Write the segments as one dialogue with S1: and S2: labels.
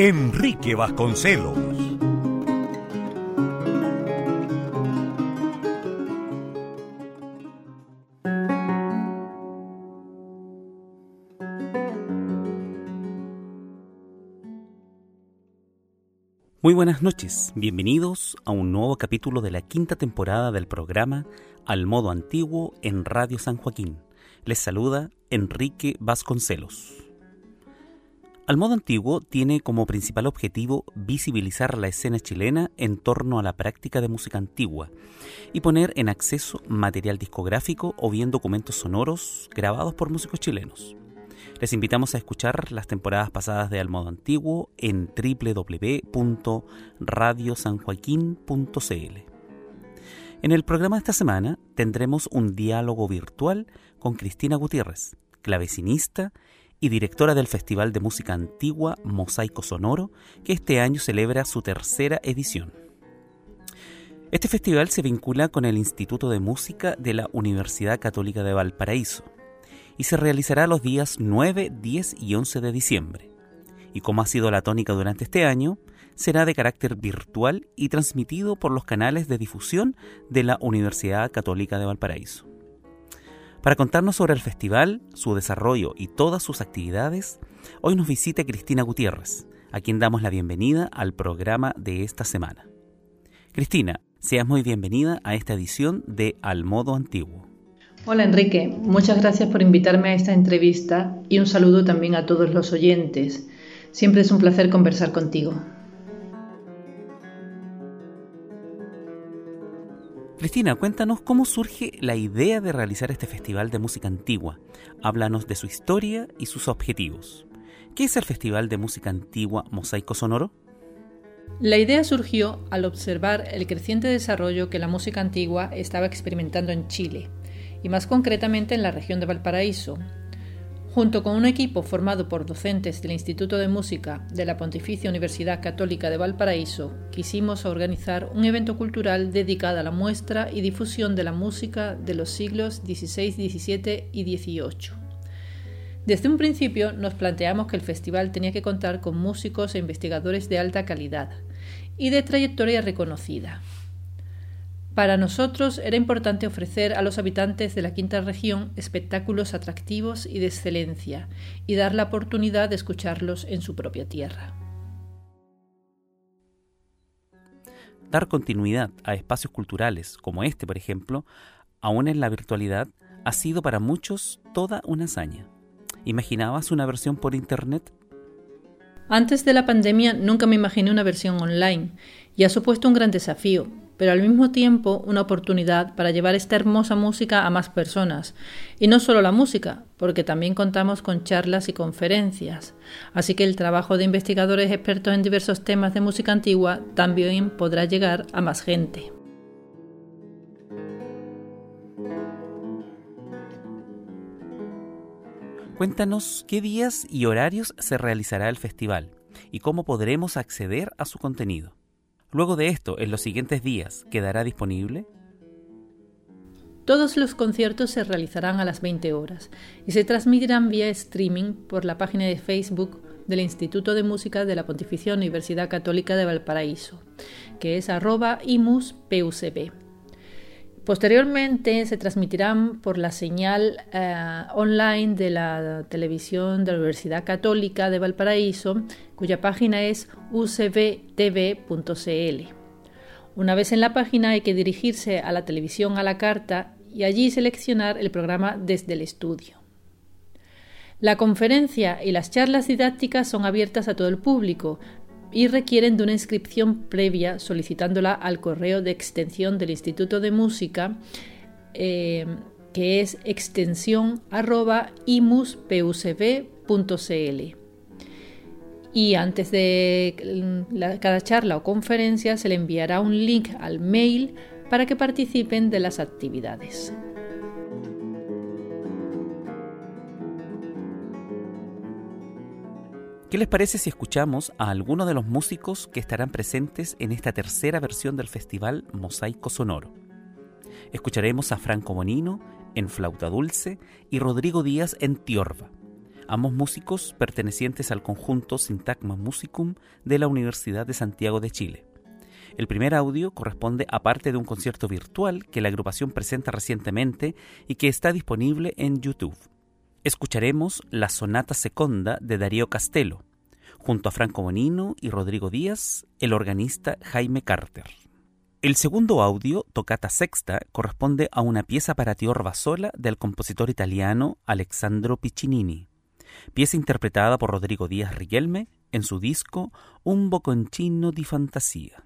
S1: Enrique Vasconcelos.
S2: Muy buenas noches, bienvenidos a un nuevo capítulo de la quinta temporada del programa Al Modo Antiguo en Radio San Joaquín. Les saluda Enrique Vasconcelos. Al modo antiguo tiene como principal objetivo visibilizar la escena chilena en torno a la práctica de música antigua y poner en acceso material discográfico o bien documentos sonoros grabados por músicos chilenos. Les invitamos a escuchar las temporadas pasadas de Al modo antiguo en www.radiosanjoaquín.cl. En el programa de esta semana tendremos un diálogo virtual con Cristina Gutiérrez, clavecinista y directora del Festival de Música Antigua Mosaico Sonoro, que este año celebra su tercera edición. Este festival se vincula con el Instituto de Música de la Universidad Católica de Valparaíso y se realizará los días 9, 10 y 11 de diciembre. Y como ha sido la tónica durante este año, será de carácter virtual y transmitido por los canales de difusión de la Universidad Católica de Valparaíso. Para contarnos sobre el festival, su desarrollo y todas sus actividades, hoy nos visita Cristina Gutiérrez, a quien damos la bienvenida al programa de esta semana. Cristina, seas muy bienvenida a esta edición de Al Modo Antiguo.
S3: Hola Enrique, muchas gracias por invitarme a esta entrevista y un saludo también a todos los oyentes. Siempre es un placer conversar contigo.
S2: Cristina, cuéntanos cómo surge la idea de realizar este festival de música antigua. Háblanos de su historia y sus objetivos. ¿Qué es el Festival de Música Antigua Mosaico Sonoro?
S3: La idea surgió al observar el creciente desarrollo que la música antigua estaba experimentando en Chile, y más concretamente en la región de Valparaíso, Junto con un equipo formado por docentes del Instituto de Música de la Pontificia Universidad Católica de Valparaíso, quisimos organizar un evento cultural dedicado a la muestra y difusión de la música de los siglos XVI, XVII y XVIII. Desde un principio nos planteamos que el festival tenía que contar con músicos e investigadores de alta calidad y de trayectoria reconocida, para nosotros era importante ofrecer a los habitantes de la quinta región espectáculos atractivos y de excelencia y dar la oportunidad de escucharlos en su propia tierra.
S2: Dar continuidad a espacios culturales como este, por ejemplo, aún en la virtualidad, ha sido para muchos toda una hazaña. ¿Imaginabas una versión por Internet?
S3: Antes de la pandemia nunca me imaginé una versión online y ha supuesto un gran desafío, pero al mismo tiempo una oportunidad para llevar esta hermosa música a más personas. Y no solo la música, porque también contamos con charlas y conferencias. Así que el trabajo de investigadores expertos en diversos temas de música antigua también podrá llegar a más gente.
S2: Cuéntanos qué días y horarios se realizará el festival y cómo podremos acceder a su contenido. Luego de esto, en los siguientes días, ¿quedará disponible?
S3: Todos los conciertos se realizarán a las 20 horas y se transmitirán vía streaming por la página de Facebook del Instituto de Música de la Pontificia Universidad Católica de Valparaíso, que es arroba. Posteriormente se transmitirán por la señal eh, online de la televisión de la Universidad Católica de Valparaíso, cuya página es ucbtv.cl. Una vez en la página hay que dirigirse a la televisión a la carta y allí seleccionar el programa desde el estudio. La conferencia y las charlas didácticas son abiertas a todo el público, y requieren de una inscripción previa solicitándola al correo de extensión del Instituto de Música, eh, que es extensión arroba imuspucb.cl. y antes de cada charla o conferencia se le enviará un link al mail para que participen de las actividades.
S2: ¿Qué les parece si escuchamos a algunos de los músicos que estarán presentes en esta tercera versión del festival Mosaico Sonoro? Escucharemos a Franco Bonino en flauta dulce y Rodrigo Díaz en tiorba, ambos músicos pertenecientes al conjunto Sintagma Musicum de la Universidad de Santiago de Chile. El primer audio corresponde a parte de un concierto virtual que la agrupación presenta recientemente y que está disponible en YouTube escucharemos la Sonata Seconda de Darío Castelo, junto a Franco Bonino y Rodrigo Díaz, el organista Jaime Carter. El segundo audio, Tocata Sexta, corresponde a una pieza para tiorba sola del compositor italiano Alexandro Piccinini, pieza interpretada por Rodrigo Díaz Riquelme en su disco Un boconcino di fantasía.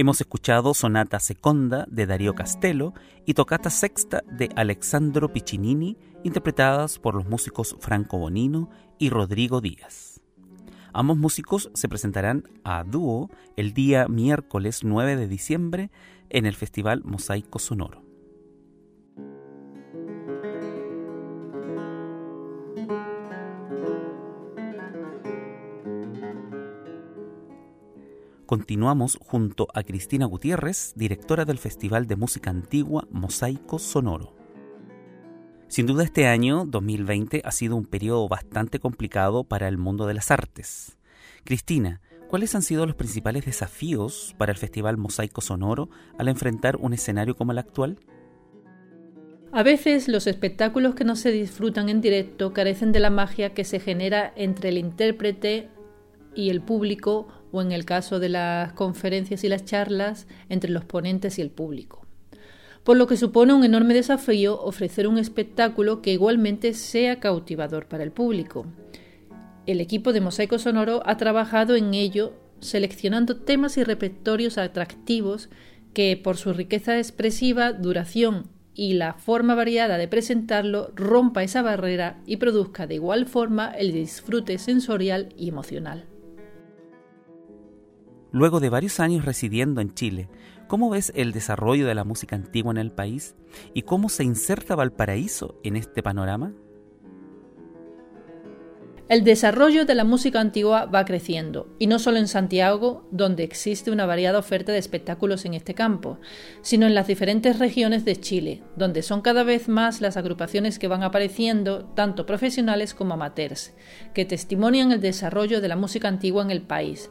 S2: Hemos escuchado Sonata Seconda de Darío Castello y Tocata Sexta de Alexandro Piccinini, interpretadas por los músicos Franco Bonino y Rodrigo Díaz. Ambos músicos se presentarán a dúo el día miércoles 9 de diciembre en el Festival Mosaico Sonoro. Continuamos junto a Cristina Gutiérrez, directora del Festival de Música Antigua Mosaico Sonoro. Sin duda este año, 2020, ha sido un periodo bastante complicado para el mundo de las artes. Cristina, ¿cuáles han sido los principales desafíos para el Festival Mosaico Sonoro al enfrentar un escenario como el actual?
S3: A veces los espectáculos que no se disfrutan en directo carecen de la magia que se genera entre el intérprete y el público o en el caso de las conferencias y las charlas entre los ponentes y el público. Por lo que supone un enorme desafío ofrecer un espectáculo que igualmente sea cautivador para el público. El equipo de Mosaico Sonoro ha trabajado en ello seleccionando temas y repertorios atractivos que por su riqueza expresiva, duración y la forma variada de presentarlo rompa esa barrera y produzca de igual forma el disfrute sensorial y emocional.
S2: Luego de varios años residiendo en Chile, ¿cómo ves el desarrollo de la música antigua en el país y cómo se inserta Valparaíso en este panorama?
S3: El desarrollo de la música antigua va creciendo, y no solo en Santiago, donde existe una variada oferta de espectáculos en este campo, sino en las diferentes regiones de Chile, donde son cada vez más las agrupaciones que van apareciendo, tanto profesionales como amateurs, que testimonian el desarrollo de la música antigua en el país,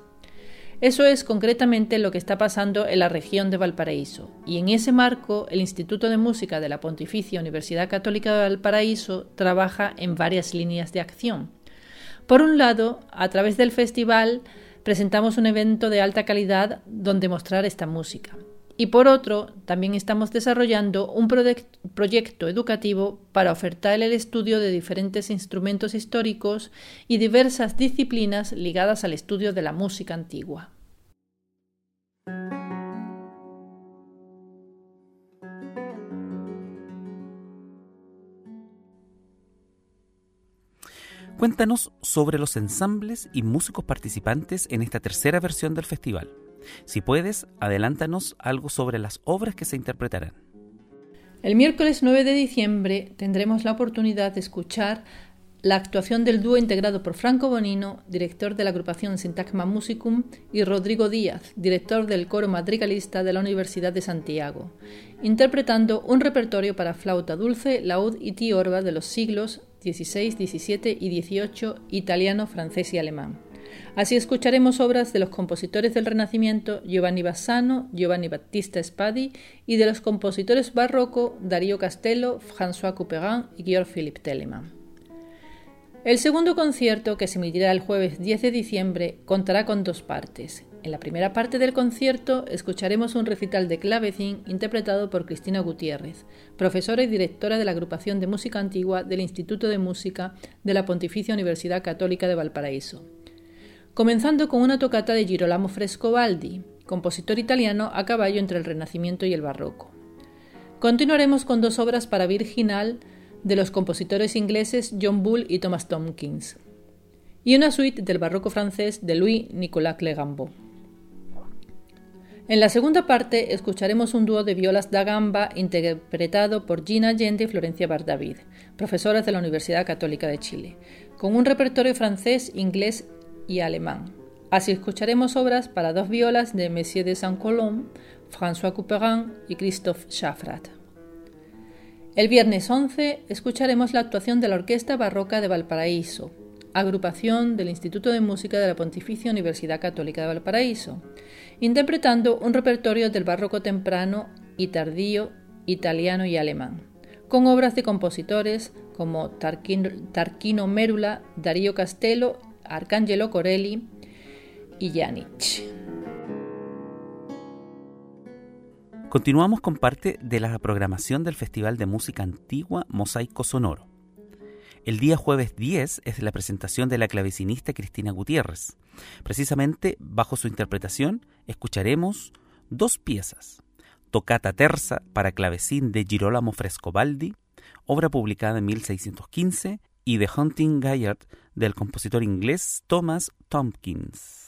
S3: eso es concretamente lo que está pasando en la región de Valparaíso, y en ese marco el Instituto de Música de la Pontificia Universidad Católica de Valparaíso trabaja en varias líneas de acción. Por un lado, a través del festival, presentamos un evento de alta calidad donde mostrar esta música. Y por otro, también estamos desarrollando un proyecto educativo para ofertar el estudio de diferentes instrumentos históricos y diversas disciplinas ligadas al estudio de la música antigua.
S2: Cuéntanos sobre los ensambles y músicos participantes en esta tercera versión del festival. Si puedes, adelántanos algo sobre las obras que se interpretarán.
S3: El miércoles 9 de diciembre tendremos la oportunidad de escuchar la actuación del dúo integrado por Franco Bonino, director de la agrupación Sintagma Musicum, y Rodrigo Díaz, director del coro madrigalista de la Universidad de Santiago, interpretando un repertorio para flauta dulce, laúd y tiorba de los siglos 16, 17 y 18 italiano, francés y alemán. Así escucharemos obras de los compositores del Renacimiento Giovanni Bassano, Giovanni Battista Spadi y de los compositores barroco Darío Castello, François Couperin y Georg Philipp Telemann. El segundo concierto, que se emitirá el jueves 10 de diciembre, contará con dos partes. En la primera parte del concierto escucharemos un recital de clavecín interpretado por Cristina Gutiérrez, profesora y directora de la agrupación de música antigua del Instituto de Música de la Pontificia Universidad Católica de Valparaíso. Comenzando con una tocata de Girolamo Frescobaldi, compositor italiano a caballo entre el Renacimiento y el Barroco. Continuaremos con dos obras para virginal de los compositores ingleses John Bull y Thomas Tompkins, y una suite del barroco francés de Louis Nicolas Clegambeau. En la segunda parte escucharemos un dúo de violas da gamba interpretado por Gina Allende y Florencia Bardavid, profesoras de la Universidad Católica de Chile, con un repertorio francés, inglés y alemán. Así escucharemos obras para dos violas de Messier de Saint-Colomb, François Couperin y Christophe Schaffrath. El viernes 11 escucharemos la actuación de la Orquesta Barroca de Valparaíso, agrupación del Instituto de Música de la Pontificia Universidad Católica de Valparaíso, interpretando un repertorio del barroco temprano y tardío italiano y alemán, con obras de compositores como Tarquino, Mérula, Darío Castello, Arcangelo Corelli y Janich.
S2: Continuamos con parte de la programación del Festival de Música Antigua Mosaico Sonoro. El día jueves 10 es la presentación de la clavecinista Cristina Gutiérrez. Precisamente bajo su interpretación escucharemos dos piezas. Tocata terza para clavecín de Girolamo Frescobaldi, obra publicada en 1615, y The Hunting Gaillard del compositor inglés Thomas Tompkins.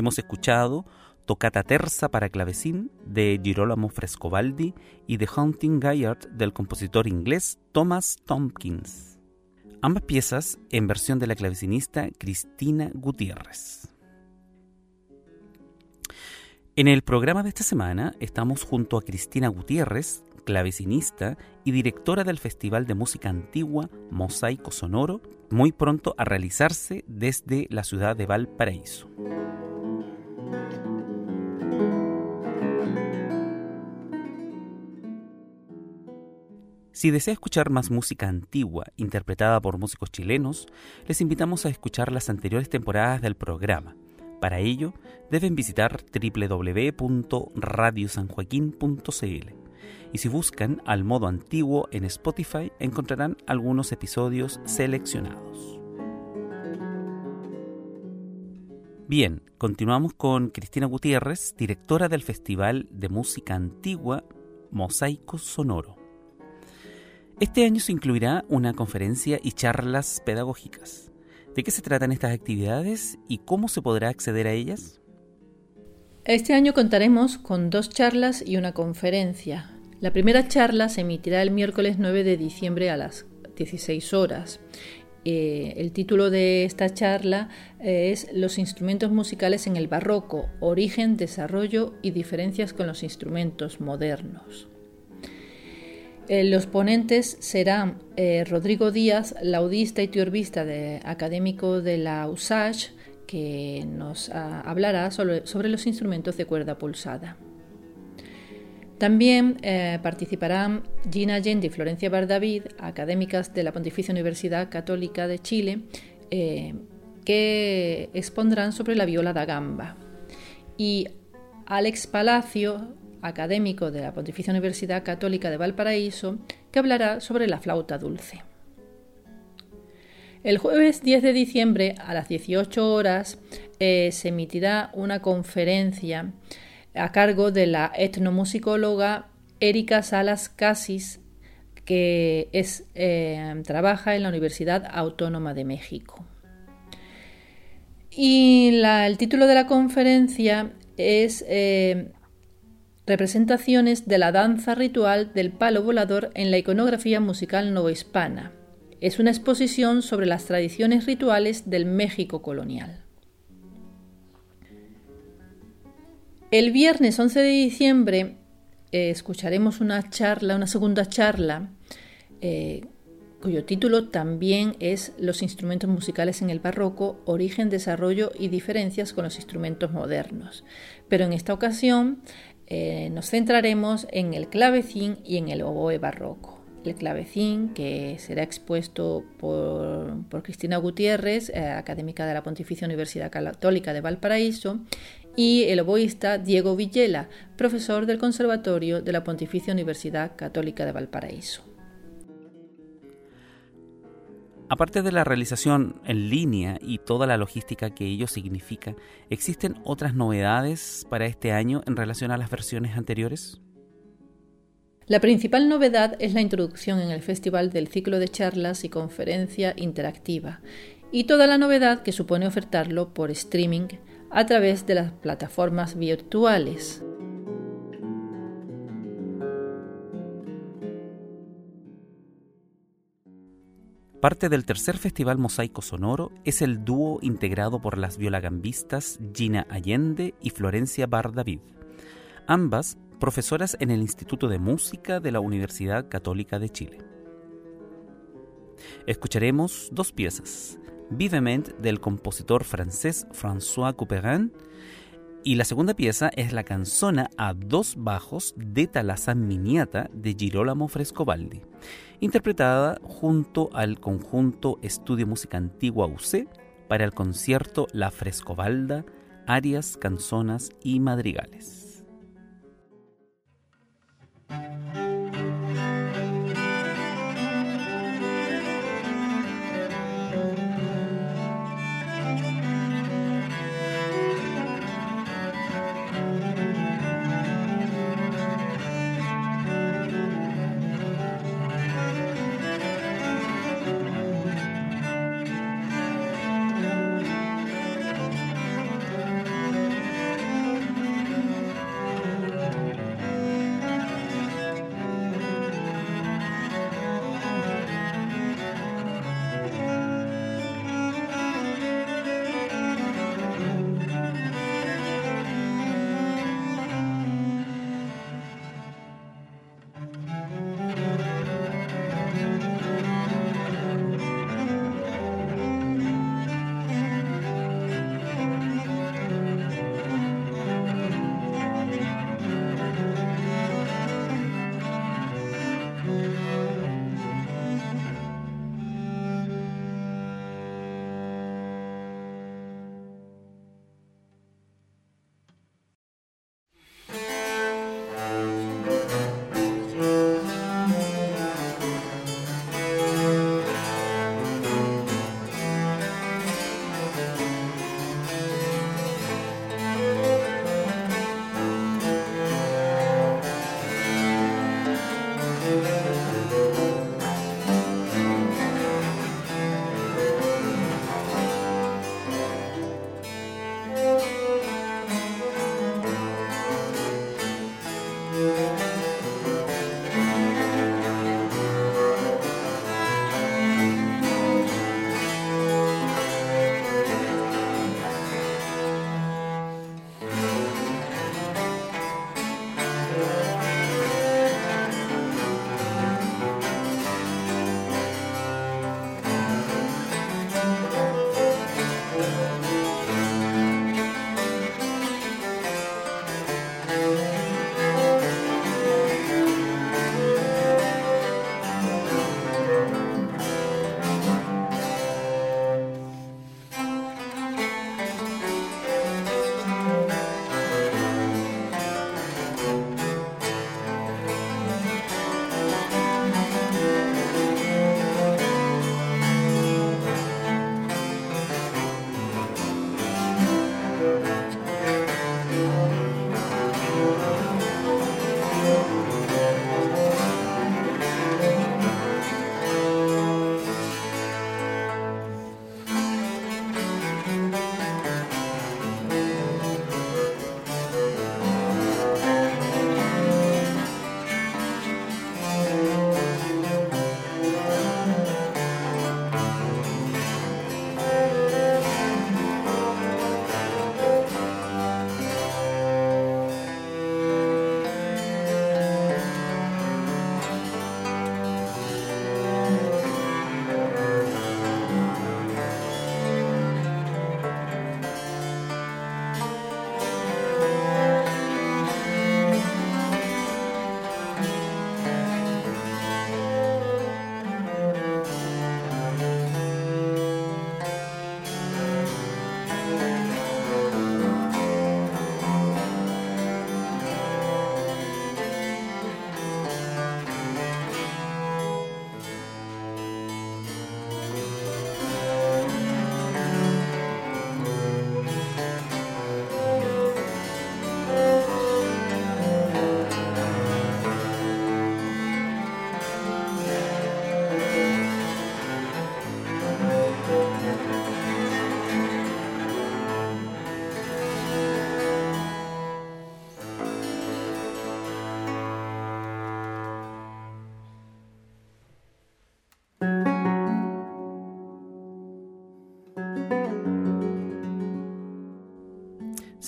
S2: Hemos escuchado Tocata Terza para clavecín de Girolamo Frescobaldi y The Hunting Gaillard del compositor inglés Thomas Tompkins. Ambas piezas en versión de la clavecinista Cristina Gutiérrez. En el programa de esta semana estamos junto a Cristina Gutiérrez, clavecinista y directora del Festival de Música Antigua Mosaico Sonoro, muy pronto a realizarse desde la ciudad de Valparaíso. Si desea escuchar más música antigua interpretada por músicos chilenos, les invitamos a escuchar las anteriores temporadas del programa. Para ello, deben visitar www.radiosanjoaquín.cl y si buscan al modo antiguo en Spotify encontrarán algunos episodios seleccionados. Bien, continuamos con Cristina Gutiérrez, directora del Festival de Música Antigua Mosaico Sonoro. Este año se incluirá una conferencia y charlas pedagógicas. ¿De qué se tratan estas actividades y cómo se podrá acceder a ellas?
S3: Este año contaremos con dos charlas y una conferencia. La primera charla se emitirá el miércoles 9 de diciembre a las 16 horas. Eh, el título de esta charla eh, es Los instrumentos musicales en el barroco, origen, desarrollo y diferencias con los instrumentos modernos. Eh, los ponentes serán eh, Rodrigo Díaz, laudista y teorbista de, académico de la USAGE, que nos ah, hablará sobre, los instrumentos de cuerda pulsada. También eh, participarán Gina Allende y Florencia Bardavid, académicas de la Pontificia Universidad Católica de Chile, que expondrán sobre la viola da gamba. Y Alex Palacio, académico de la Pontificia Universidad Católica de Valparaíso, que hablará sobre la flauta dulce. El jueves 10 de diciembre a las 18 horas eh, se emitirá una conferencia a cargo de la etnomusicóloga Erika Salas Casis, que eh, trabaja en la Universidad Autónoma de México. Y el título de la conferencia es eh, representaciones de la danza ritual del palo volador en la iconografía musical novohispana. Es una exposición sobre las tradiciones rituales del México colonial. El viernes 11 de diciembre eh, escucharemos una charla, una segunda charla, eh, cuyo título también es Los instrumentos musicales en el barroco, origen, desarrollo y diferencias con los instrumentos modernos. Pero en esta ocasión eh, nos centraremos en el clavecín y en el oboe barroco. El clavecín, que será expuesto por, Cristina Gutiérrez, eh, académica de la Pontificia Universidad Católica de Valparaíso, y el oboísta Diego Villela, profesor del Conservatorio de la Pontificia Universidad Católica de Valparaíso.
S2: Aparte de la realización en línea y toda la logística que ello significa, ¿existen otras novedades para este año en relación a las versiones anteriores?
S3: La principal novedad es la introducción en el festival del ciclo de charlas y conferencia interactiva y toda la novedad que supone ofertarlo por streaming a través de las plataformas virtuales.
S2: Parte del tercer Festival Mosaico Sonoro es el dúo integrado por las violagambistas Gina Allende y Florencia Bar David, ambas profesoras en el Instituto de Música de la Universidad Católica de Chile. Escucharemos dos piezas, Vivement del compositor francés François Couperin y la segunda pieza es la canzona a dos bajos de Talazán Miniata de Girolamo Frescobaldi interpretada junto al conjunto Estudio Música Antigua UC para el concierto La Frescobalda, arias, canzonas y madrigales.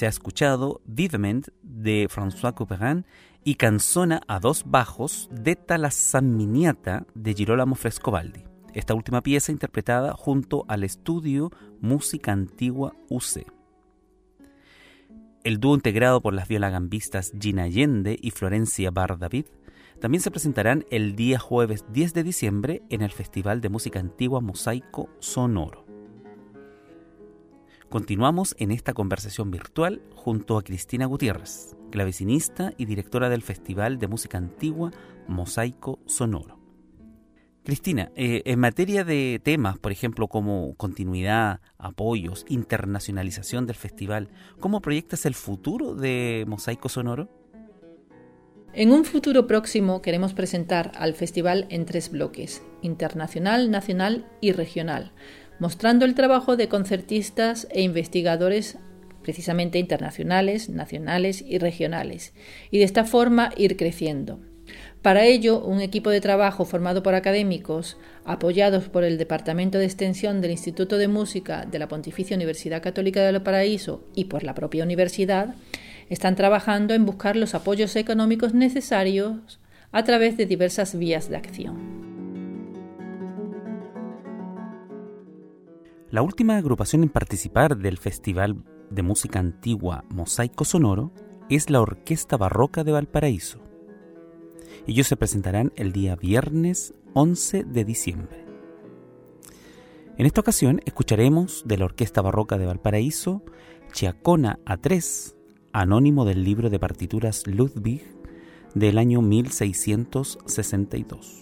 S2: Se ha escuchado Vivement de François Couperin y Canzona a dos bajos de Talasaminiata de Girolamo Frescobaldi. Esta última pieza interpretada junto al estudio Música Antigua UC. El dúo integrado por las violagambistas Gina Allende y Florencia Bar David también se presentarán el día jueves 10 de diciembre en el Festival de Música Antigua Mosaico Sonoro. Continuamos en esta conversación virtual junto a Cristina Gutiérrez, clavecinista y directora del Festival de Música Antigua Mosaico Sonoro. Cristina, eh, en materia de temas, por ejemplo, como continuidad, apoyos, internacionalización del festival, ¿cómo proyectas el futuro de Mosaico Sonoro?
S3: En un futuro próximo queremos presentar al festival en tres bloques, internacional, nacional y regional, mostrando el trabajo de concertistas e investigadores precisamente internacionales, nacionales y regionales, y de esta forma ir creciendo. Para ello, un equipo de trabajo formado por académicos, apoyados por el Departamento de Extensión del Instituto de Música de la Pontificia Universidad Católica de Paraíso y por la propia universidad, están trabajando en buscar los apoyos económicos necesarios a través de diversas vías de acción.
S2: La última agrupación en participar del Festival de Música Antigua Mosaico Sonoro es la Orquesta Barroca de Valparaíso. Ellos se presentarán el día viernes 11 de diciembre. En esta ocasión escucharemos de la Orquesta Barroca de Valparaíso Chiacona A3, anónimo del libro de partituras Ludwig del año 1662.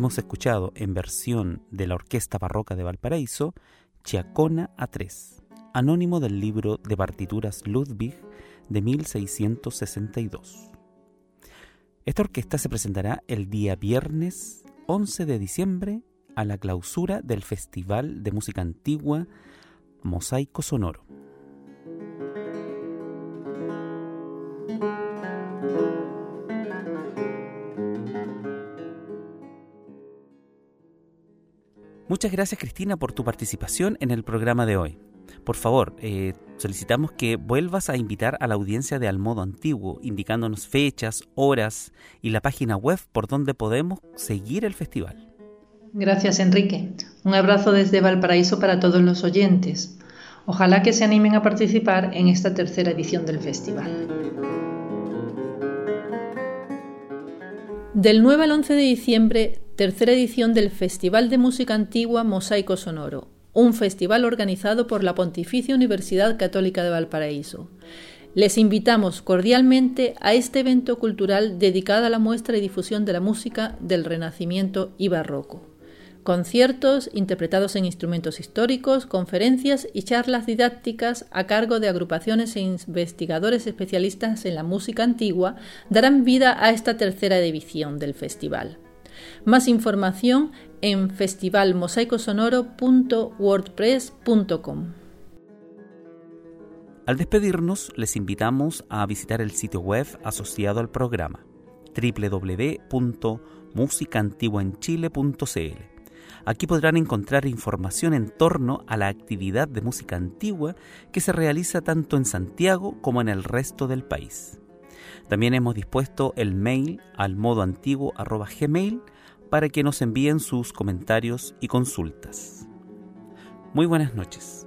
S2: Hemos escuchado en versión de la Orquesta Barroca de Valparaíso Chiacona A3, anónimo del libro de partituras Ludwig de 1662. Esta orquesta se presentará el día viernes 11 de diciembre a la clausura del Festival de Música Antigua Mosaico Sonoro. Muchas gracias Cristina por tu participación en el programa de hoy. Por favor, eh, solicitamos que vuelvas a invitar a la audiencia de Al Modo Antiguo, indicándonos fechas, horas y la página web por donde podemos seguir el festival.
S3: Gracias Enrique. Un abrazo desde Valparaíso para todos los oyentes. Ojalá que se animen a participar en esta tercera edición del festival. Del 9 al 11 de diciembre tercera edición del Festival de Música Antigua Mosaico Sonoro, un festival organizado por la Pontificia Universidad Católica de Valparaíso. Les invitamos cordialmente a este evento cultural dedicado a la muestra y difusión de la música del Renacimiento y Barroco conciertos interpretados en instrumentos históricos, conferencias y charlas didácticas a cargo de agrupaciones e investigadores especialistas en la música antigua darán vida a esta tercera edición del festival. Más información en festivalmosaicosonoro.wordpress.com.
S2: Al despedirnos, les invitamos a visitar el sitio web asociado al programa www.musicaantiguaenchile.cl Aquí podrán encontrar información en torno a la actividad de música antigua que se realiza tanto en Santiago como en el resto del país. También hemos dispuesto el mail al modo antiguo gmail para que nos envíen sus comentarios y consultas. Muy buenas noches.